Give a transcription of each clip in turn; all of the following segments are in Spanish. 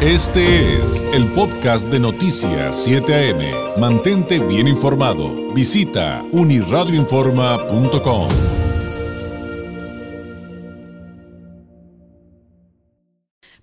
Este es el podcast de Noticias 7 AM. Mantente bien informado. Visita uniradioinforma.com.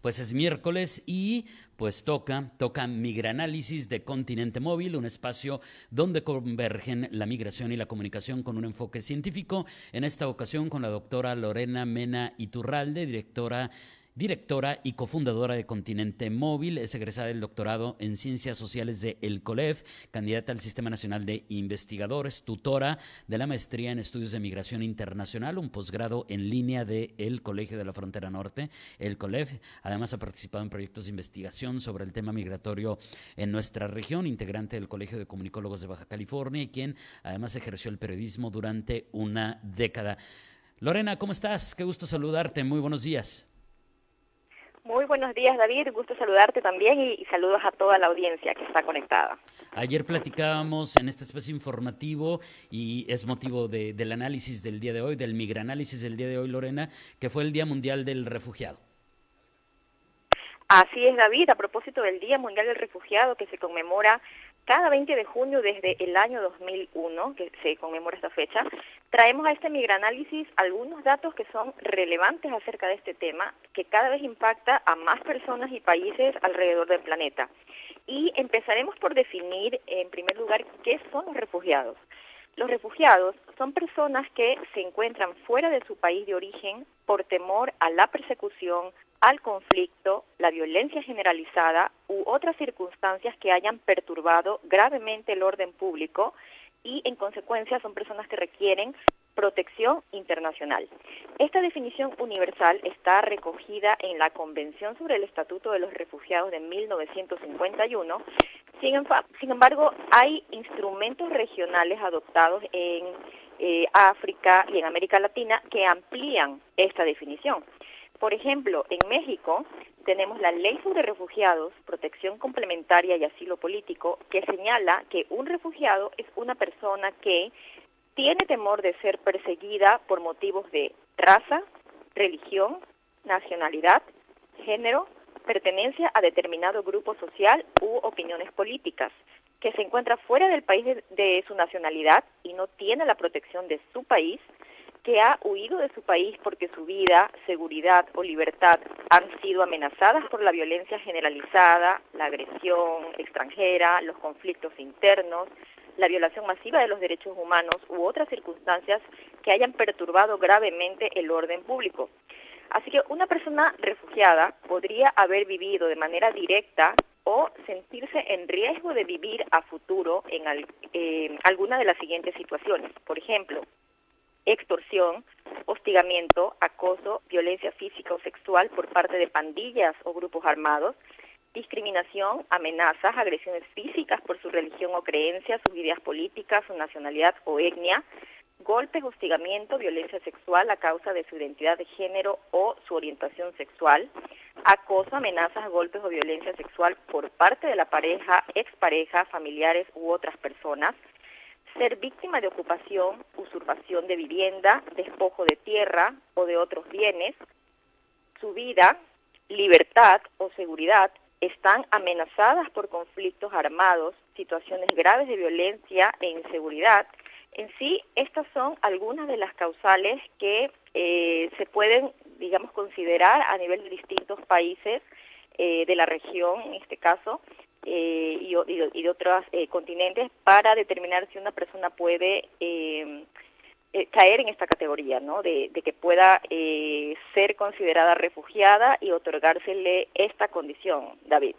Pues es miércoles y pues toca, toca Migranálisis de Continente Móvil, un espacio donde convergen la migración y la comunicación con un enfoque científico. En esta ocasión con la doctora Lorena Mena Iturralde, directora directora y cofundadora de Continente Móvil, es egresada del doctorado en Ciencias Sociales de El COLEF, candidata al Sistema Nacional de Investigadores, tutora de la maestría en Estudios de Migración Internacional, un posgrado en línea de el Colegio de la Frontera Norte, el COLEF. Además ha participado en proyectos de investigación sobre el tema migratorio en nuestra región, integrante del Colegio de Comunicólogos de Baja California y quien además ejerció el periodismo durante una década. Lorena, ¿cómo estás? Qué gusto saludarte. Muy buenos días. Muy buenos días, David. Gusto saludarte también y, saludos a toda la audiencia que está conectada. Ayer platicábamos en este espacio informativo y es motivo del análisis del día de hoy, del migranálisis del día de hoy, Lorena, que fue el Día Mundial del Refugiado. Así es, David. A propósito del Día Mundial del Refugiado que se conmemora cada 20 de junio desde el año 2001, que se conmemora esta fecha, traemos a este migranálisis algunos datos que son relevantes acerca de este tema, que cada vez impacta a más personas y países alrededor del planeta. Y empezaremos por definir, en primer lugar, qué son los refugiados. Los refugiados son personas que se encuentran fuera de su país de origen por temor a la persecución, al conflicto, la violencia generalizada u otras circunstancias que hayan perturbado gravemente el orden público y en consecuencia son personas que requieren protección internacional. Esta definición universal está recogida en la Convención sobre el Estatuto de los Refugiados de 1951. Sin, embargo, hay instrumentos regionales adoptados en eh, África y en América Latina que amplían esta definición. Por ejemplo, en México tenemos la Ley sobre Refugiados, Protección Complementaria y Asilo Político, que señala que un refugiado es una persona que tiene temor de ser perseguida por motivos de raza, religión, nacionalidad, género, pertenencia a determinado grupo social u opiniones políticas, que se encuentra fuera del país de, de su nacionalidad y no tiene la protección de su país, que ha huido de su país porque su vida, seguridad o libertad han sido amenazadas por la violencia generalizada, la agresión extranjera, los conflictos internos, la violación masiva de los derechos humanos u otras circunstancias que hayan perturbado gravemente el orden público. Así que una persona refugiada podría haber vivido de manera directa o sentirse en riesgo de vivir a futuro en eh, alguna de las siguientes situaciones. Por ejemplo, extorsión, hostigamiento, acoso, violencia física o sexual por parte de pandillas o grupos armados, discriminación, amenazas, agresiones físicas por su religión o creencia, sus ideas políticas, su nacionalidad o etnia, golpes, hostigamiento, violencia sexual a causa de su identidad de género o su orientación sexual, acoso, amenazas, golpes o violencia sexual por parte de la pareja, expareja, familiares u otras personas, ser víctima de ocupación, usurpación de vivienda, despojo de tierra o de otros bienes, su vida, libertad o seguridad están amenazadas por conflictos armados, situaciones graves de violencia e inseguridad. En sí, estas son algunas de las causales que eh, se pueden, digamos, considerar a nivel de distintos países eh, de la región, en este caso, eh, y, y, de otros eh, continentes para determinar si una persona puede eh, caer en esta categoría, ¿no? De, que pueda ser considerada refugiada y otorgársele esta condición, David.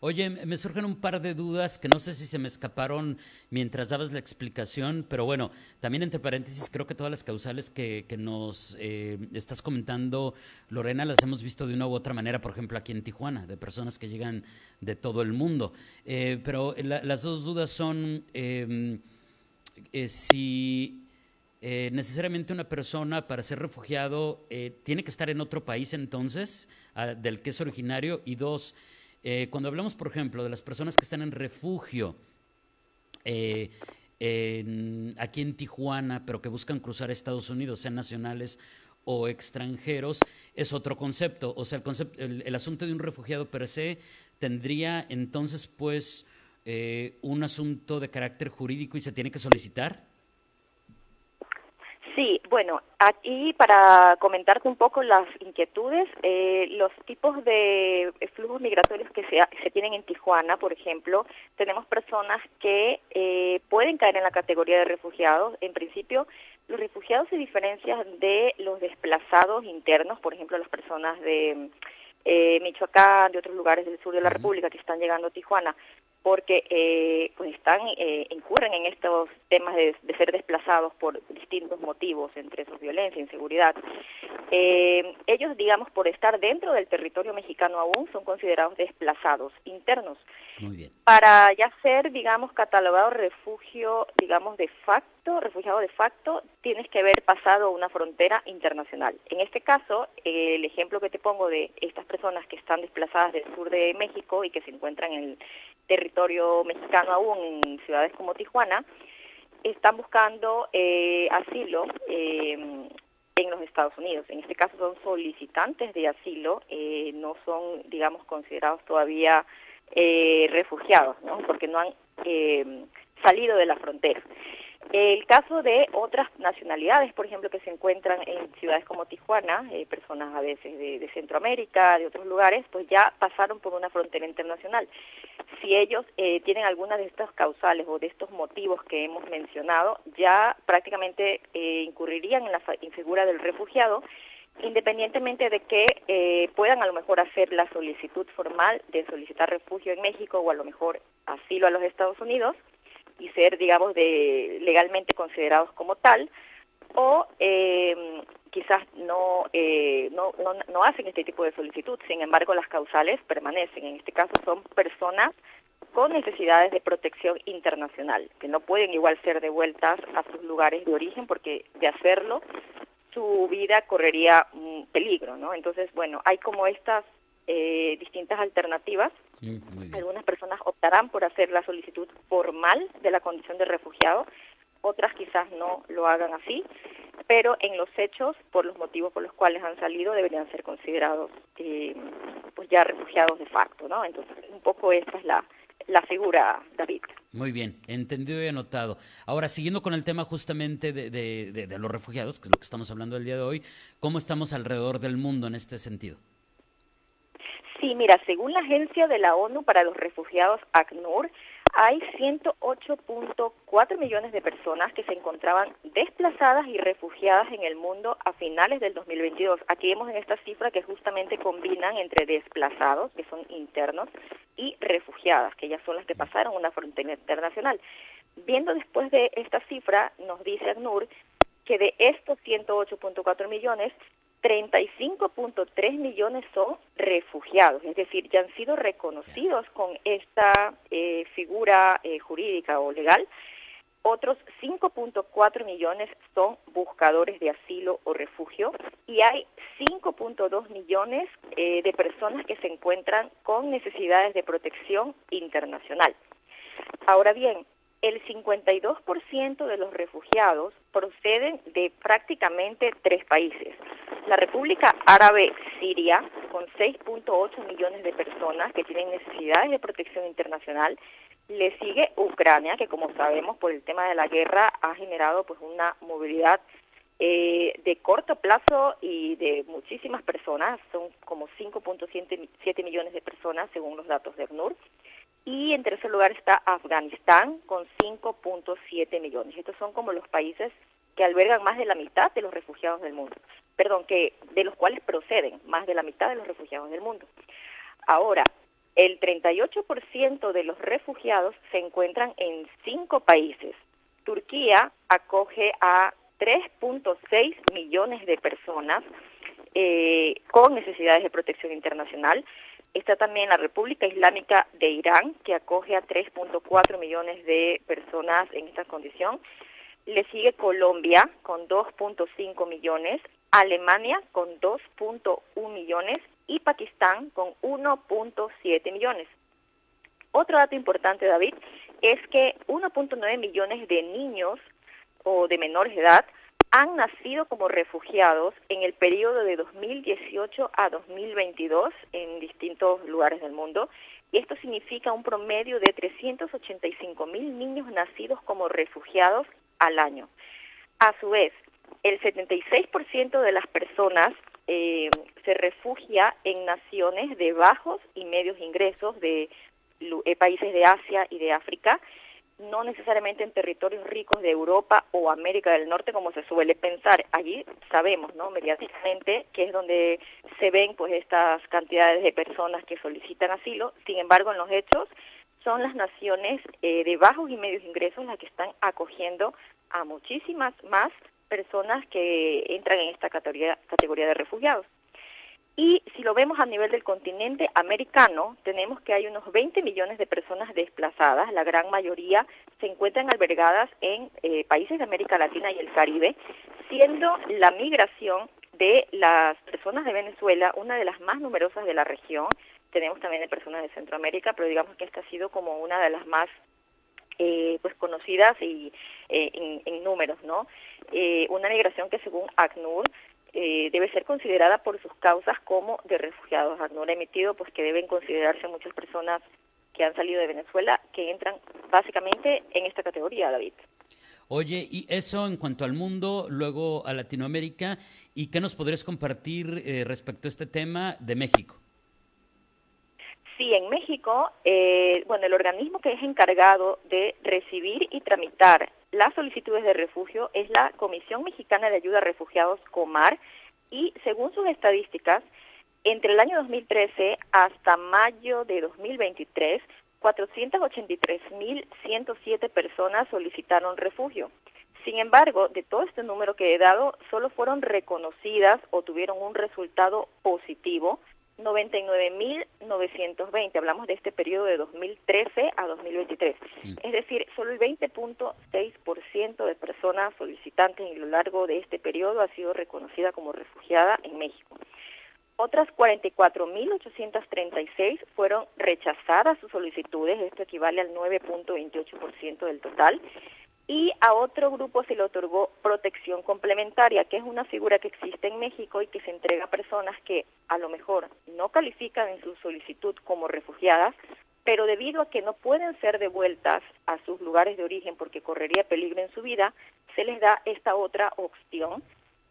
Oye, me surgen un par de dudas que no sé si se me escaparon mientras dabas la explicación, pero bueno, también entre paréntesis, creo que todas las causales que, nos eh, estás comentando, Lorena, las hemos visto de una u otra manera, por ejemplo, aquí en Tijuana, de personas que llegan de todo el mundo. Eh, pero las dos dudas son em, eh, si necesariamente una persona para ser refugiado tiene que estar en otro país entonces, ah, del que es originario, y dos, eh, cuando hablamos, por ejemplo, de las personas que están en refugio eh, aquí en Tijuana, pero que buscan cruzar Estados Unidos, sean nacionales o extranjeros es otro concepto. O sea, el, concepto, el, asunto de un refugiado per se tendría entonces pues eh, un asunto de carácter jurídico y se tiene que solicitar. Sí, bueno, aquí para comentarte un poco las inquietudes, eh, los tipos de flujos migratorios que se, se, tienen en Tijuana, por ejemplo, tenemos personas que eh, pueden caer en la categoría de refugiados. En principio, los refugiados se diferencian de los desplazados internos, por ejemplo, las personas de eh, Michoacán, de otros lugares del sur de la República que están llegando a Tijuana porque eh, pues están eh, incurren en estos temas de, ser desplazados por distintos motivos, entre esos violencia, inseguridad. Eh, ellos, digamos, por estar dentro del territorio mexicano aún, son considerados desplazados internos. Para ya ser, digamos, catalogado refugio, digamos, de facto, refugiado de facto, tienes que haber pasado una frontera internacional. En este caso, el ejemplo que te pongo de estas personas que están desplazadas del sur de México y que se encuentran en el territorio mexicano aún en ciudades como Tijuana, están buscando eh, asilo eh, en los Estados Unidos. En este caso son solicitantes de asilo, eh, no son, digamos, considerados todavía refugiados, ¿no? porque no han salido de la frontera. El caso de otras nacionalidades, por ejemplo, que se encuentran en ciudades como Tijuana, eh, personas a veces de, Centroamérica, de otros lugares, pues ya pasaron por una frontera internacional. Si ellos eh, tienen alguna de estas causales o de estos motivos que hemos mencionado, ya prácticamente eh, incurrirían en la figura del refugiado, independientemente de que puedan a lo mejor hacer la solicitud formal de solicitar refugio en México o a lo mejor asilo a los Estados Unidos, y ser, digamos, de legalmente considerados como tal, o eh, quizás no, eh, no, no, no, hacen este tipo de solicitud, sin embargo las causales permanecen. En este caso son personas con necesidades de protección internacional, que no pueden igual ser devueltas a sus lugares de origen porque de hacerlo su vida correría un peligro, ¿no? Entonces, bueno, hay como estas eh, distintas alternativas. Algunas personas optarán por hacer la solicitud formal de la condición de refugiado, otras quizás no lo hagan así, pero en los hechos, por los motivos por los cuales han salido, deberían ser considerados eh, pues ya refugiados de facto, ¿no? Entonces, un poco esta es la, la figura, David. Muy bien, entendido y anotado. Ahora, siguiendo con el tema justamente de, de, de los refugiados, que es lo que estamos hablando el día de hoy, ¿cómo estamos alrededor del mundo en este sentido? Sí, mira, según la Agencia de la ONU para los Refugiados, ACNUR, hay 108.4 millones de personas que se encontraban desplazadas y refugiadas en el mundo a finales del 2022. Aquí vemos en esta cifra que justamente combinan entre desplazados, que son internos, y refugiadas, que ya son las que pasaron una frontera internacional. Viendo después de esta cifra, nos dice ACNUR que de estos 108.4 millones, 35.3 millones son refugiados, es decir, ya han sido reconocidos con esta eh, figura eh, jurídica o legal. Otros 5.4 millones son buscadores de asilo o refugio y hay 5.2 millones eh, de personas que se encuentran con necesidades de protección internacional. Ahora bien, el 52% de los refugiados proceden de prácticamente tres países. La República Árabe Siria, con 6.8 millones de personas que tienen necesidades de protección internacional, le sigue Ucrania, que como sabemos por el tema de la guerra ha generado pues una movilidad eh, de corto plazo y de muchísimas personas, son como 5.7 millones de personas según los datos de ACNUR y en tercer lugar está Afganistán con 5.7 millones. Estos son como los países que albergan más de la mitad de los refugiados del mundo. Perdón, que de los cuales proceden más de la mitad de los refugiados del mundo. Ahora, el 38% de los refugiados se encuentran en cinco países. Turquía acoge a 3.6 millones de personas eh, con necesidades de protección internacional. Está también la República Islámica de Irán, que acoge a 3.4 millones de personas en esta condición. Le sigue Colombia con 2.5 millones, Alemania con 2.1 millones y Pakistán con 1.7 millones. Otro dato importante, David, es que 1.9 millones de niños o de menores de edad han nacido como refugiados en el periodo de 2018 a 2022 en distintos lugares del mundo. Y esto significa un promedio de 385 mil niños nacidos como refugiados al año. A su vez, el 76% de las personas eh, se refugia en naciones de bajos y medios ingresos de eh, países de Asia y de África, no necesariamente en territorios ricos de Europa o América del Norte como se suele pensar. Allí sabemos, ¿no? mediáticamente que es donde se ven pues estas cantidades de personas que solicitan asilo. Sin embargo, en los hechos son las naciones eh, de bajos y medios ingresos las que están acogiendo a muchísimas más personas que entran en esta categoría, categoría de refugiados. Y si lo vemos a nivel del continente americano, tenemos que hay unos 20 millones de personas desplazadas, la gran mayoría se encuentran albergadas en eh, países de América Latina y el Caribe, siendo la migración de las personas de Venezuela una de las más numerosas de la región. Tenemos también de personas de Centroamérica, pero digamos que esta ha sido como una de las más eh, pues conocidas y eh, en, en, números, ¿no? una migración que según ACNUR eh, debe ser considerada por sus causas como de refugiados. ACNUR ha emitido pues que deben considerarse muchas personas que han salido de Venezuela que entran básicamente en esta categoría, David. Oye, y eso en cuanto al mundo, luego a Latinoamérica, ¿y qué nos podrías compartir eh, respecto a este tema de México? Sí, en México, eh, bueno, el organismo que es encargado de recibir y tramitar las solicitudes de refugio es la Comisión Mexicana de Ayuda a Refugiados, COMAR, y según sus estadísticas, entre el año 2013 hasta mayo de 2023, 483.107 personas solicitaron refugio. Sin embargo, de todo este número que he dado, solo fueron reconocidas o tuvieron un resultado positivo 99.920. Hablamos de este periodo de 2013 a 2023. Mm. Es decir, solo el 20.6% de personas solicitantes en lo largo de este periodo ha sido reconocida como refugiada en México. Otras 44.836 fueron rechazadas sus solicitudes, esto equivale al 9.28% del total, y a otro grupo se le otorgó protección complementaria, que es una figura que existe en México y que se entrega a personas que a lo mejor no califican en su solicitud como refugiadas, pero debido a que no pueden ser devueltas a sus lugares de origen porque correría peligro en su vida, se les da esta otra opción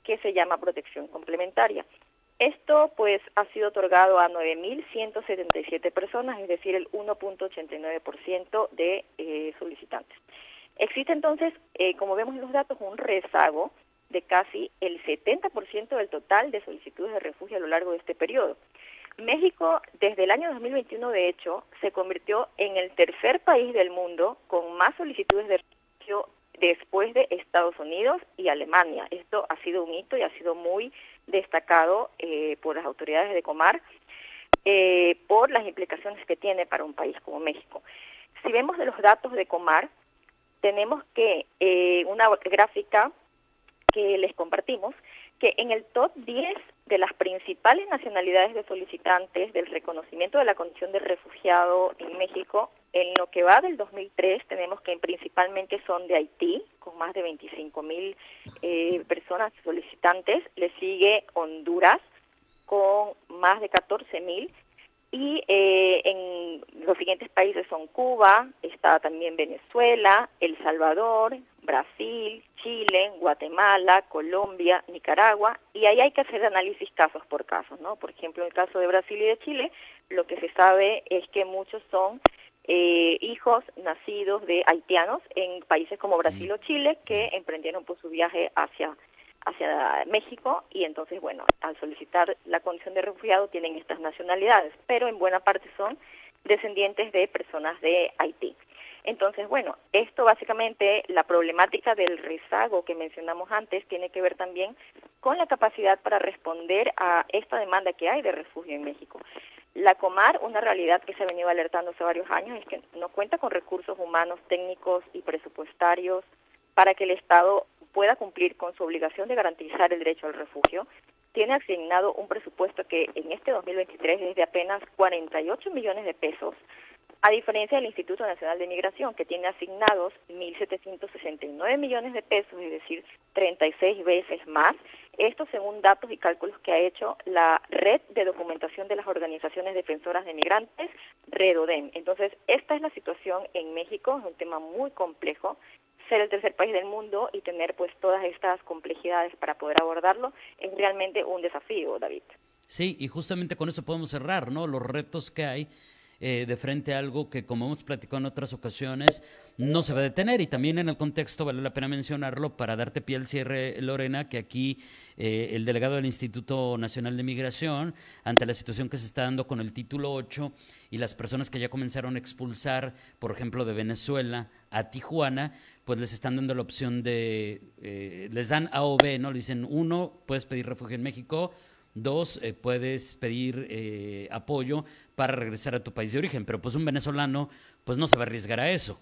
que se llama protección complementaria. Esto pues ha sido otorgado a 9.177 personas, es decir, el 1.89% de eh, solicitantes. Existe entonces, eh, como vemos en los datos, un rezago de casi el 70% del total de solicitudes de refugio a lo largo de este periodo. México, desde el año 2021, de hecho, se convirtió en el tercer país del mundo con más solicitudes de refugio después de Estados Unidos y Alemania. Esto ha sido un hito y ha sido muy destacado eh, por las autoridades de Comar eh, por las implicaciones que tiene para un país como México. Si vemos de los datos de Comar, tenemos que eh, una gráfica que les compartimos, que en el top 10 de las principales nacionalidades de solicitantes del reconocimiento de la condición de refugiado en México, en lo que va del 2003 tenemos que principalmente son de Haití, con más de 25 mil eh, personas solicitantes, le sigue Honduras con más de 14 mil y eh, en los siguientes países son Cuba, está también Venezuela, El Salvador, Brasil, Chile, Guatemala, Colombia, Nicaragua, y ahí hay que hacer análisis casos por casos, ¿no? Por ejemplo, en el caso de Brasil y de Chile, lo que se sabe es que muchos son eh, hijos nacidos de haitianos en países como Brasil o Chile que emprendieron por su viaje hacia hacia México y entonces, bueno, al solicitar la condición de refugiado tienen estas nacionalidades, pero en buena parte son descendientes de personas de Haití. Entonces, bueno, esto básicamente, la problemática del rezago que mencionamos antes, tiene que ver también con la capacidad para responder a esta demanda que hay de refugio en México. La Comar, una realidad que se ha venido alertando hace varios años, es que no cuenta con recursos humanos, técnicos y presupuestarios para que el Estado pueda cumplir con su obligación de garantizar el derecho al refugio, tiene asignado un presupuesto que en este 2023 es de apenas 48 millones de pesos a diferencia del Instituto Nacional de Migración, que tiene asignados 1.769 millones de pesos, es decir, 36 veces más. Esto según datos y cálculos que ha hecho la Red de Documentación de las Organizaciones Defensoras de Migrantes, REDODEM. Entonces, esta es la situación en México, es un tema muy complejo ser el tercer país del mundo y tener pues todas estas complejidades para poder abordarlo es realmente un desafío, David. Sí, y justamente con eso podemos cerrar, ¿no? Los retos que hay eh, de frente a algo que, como hemos platicado en otras ocasiones, no se va a detener. Y también en el contexto, vale la pena mencionarlo, para darte pie al cierre, Lorena, que aquí eh, el delegado del Instituto Nacional de Migración, ante la situación que se está dando con el título 8 y las personas que ya comenzaron a expulsar, por ejemplo, de Venezuela a Tijuana, pues les están dando la opción de, eh, les dan A o B, ¿no? Le dicen, uno, puedes pedir refugio en México, Dos, eh, puedes pedir eh, apoyo para regresar a tu país de origen, pero pues un venezolano pues no se va a arriesgar a eso.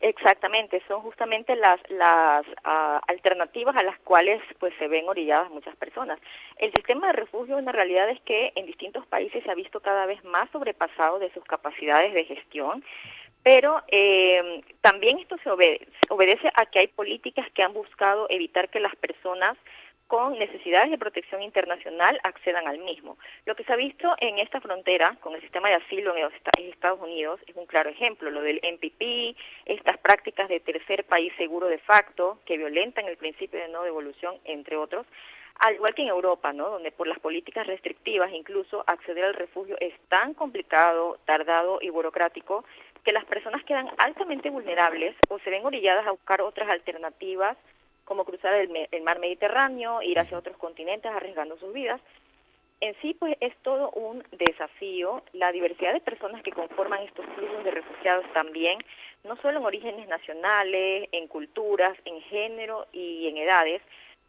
Exactamente, son justamente las, las ah, alternativas a las cuales pues se ven orilladas muchas personas. El sistema de refugio en realidad es que en distintos países se ha visto cada vez más sobrepasado de sus capacidades de gestión, pero eh, también esto se obedece a que hay políticas que han buscado evitar que las personas con necesidades de protección internacional accedan al mismo. Lo que se ha visto en esta frontera con el sistema de asilo en Estados Unidos es un claro ejemplo, lo del MPP, estas prácticas de tercer país seguro de facto que violentan el principio de no devolución, entre otros, al igual que en Europa, ¿no? donde por las políticas restrictivas incluso acceder al refugio es tan complicado, tardado y burocrático que las personas quedan altamente vulnerables o se ven orilladas a buscar otras alternativas como cruzar el, mar Mediterráneo, ir hacia otros continentes arriesgando sus vidas. En sí, pues es todo un desafío. La diversidad de personas que conforman estos flujos de refugiados también, no solo en orígenes nacionales, en culturas, en género y en edades,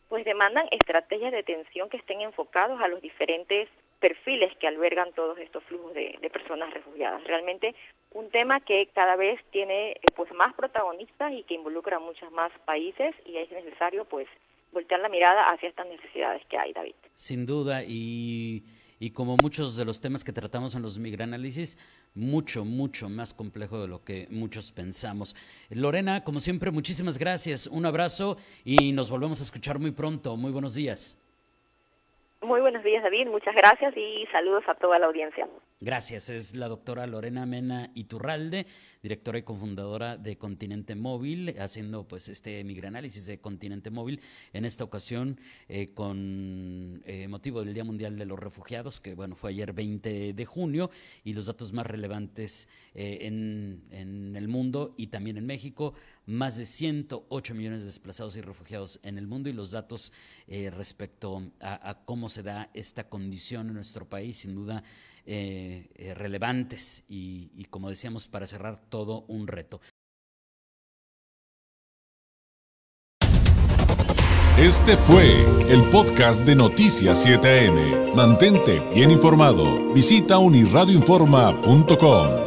pues demandan estrategias de atención que estén enfocados a los diferentes perfiles que albergan todos estos flujos de, personas refugiadas. Realmente un tema que cada vez tiene eh, pues más protagonistas y que involucra a muchos más países y es necesario pues voltear la mirada hacia estas necesidades que hay, David. Sin duda, y, y como muchos de los temas que tratamos en los migranálisis, mucho, mucho más complejo de lo que muchos pensamos. Lorena, como siempre, muchísimas gracias, un abrazo y nos volvemos a escuchar muy pronto. Muy buenos días. Muy buenos días, David. Muchas gracias y saludos a toda la audiencia. Gracias. Es la doctora Lorena Mena Iturralde, directora y cofundadora de Continente Móvil, haciendo pues este migranálisis de Continente Móvil, en esta ocasión eh, con eh, motivo del Día Mundial de los Refugiados, que bueno, fue ayer 20 de junio, y los datos más relevantes eh, en, en el y también en México más de 108 millones de desplazados y refugiados en el mundo y los datos eh, respecto a, cómo se da esta condición en nuestro país, sin duda eh, eh, relevantes y, y, como decíamos, para cerrar todo un reto. Este fue el podcast de Noticias 7am. Mantente bien informado. Visita unirradioinforma.com.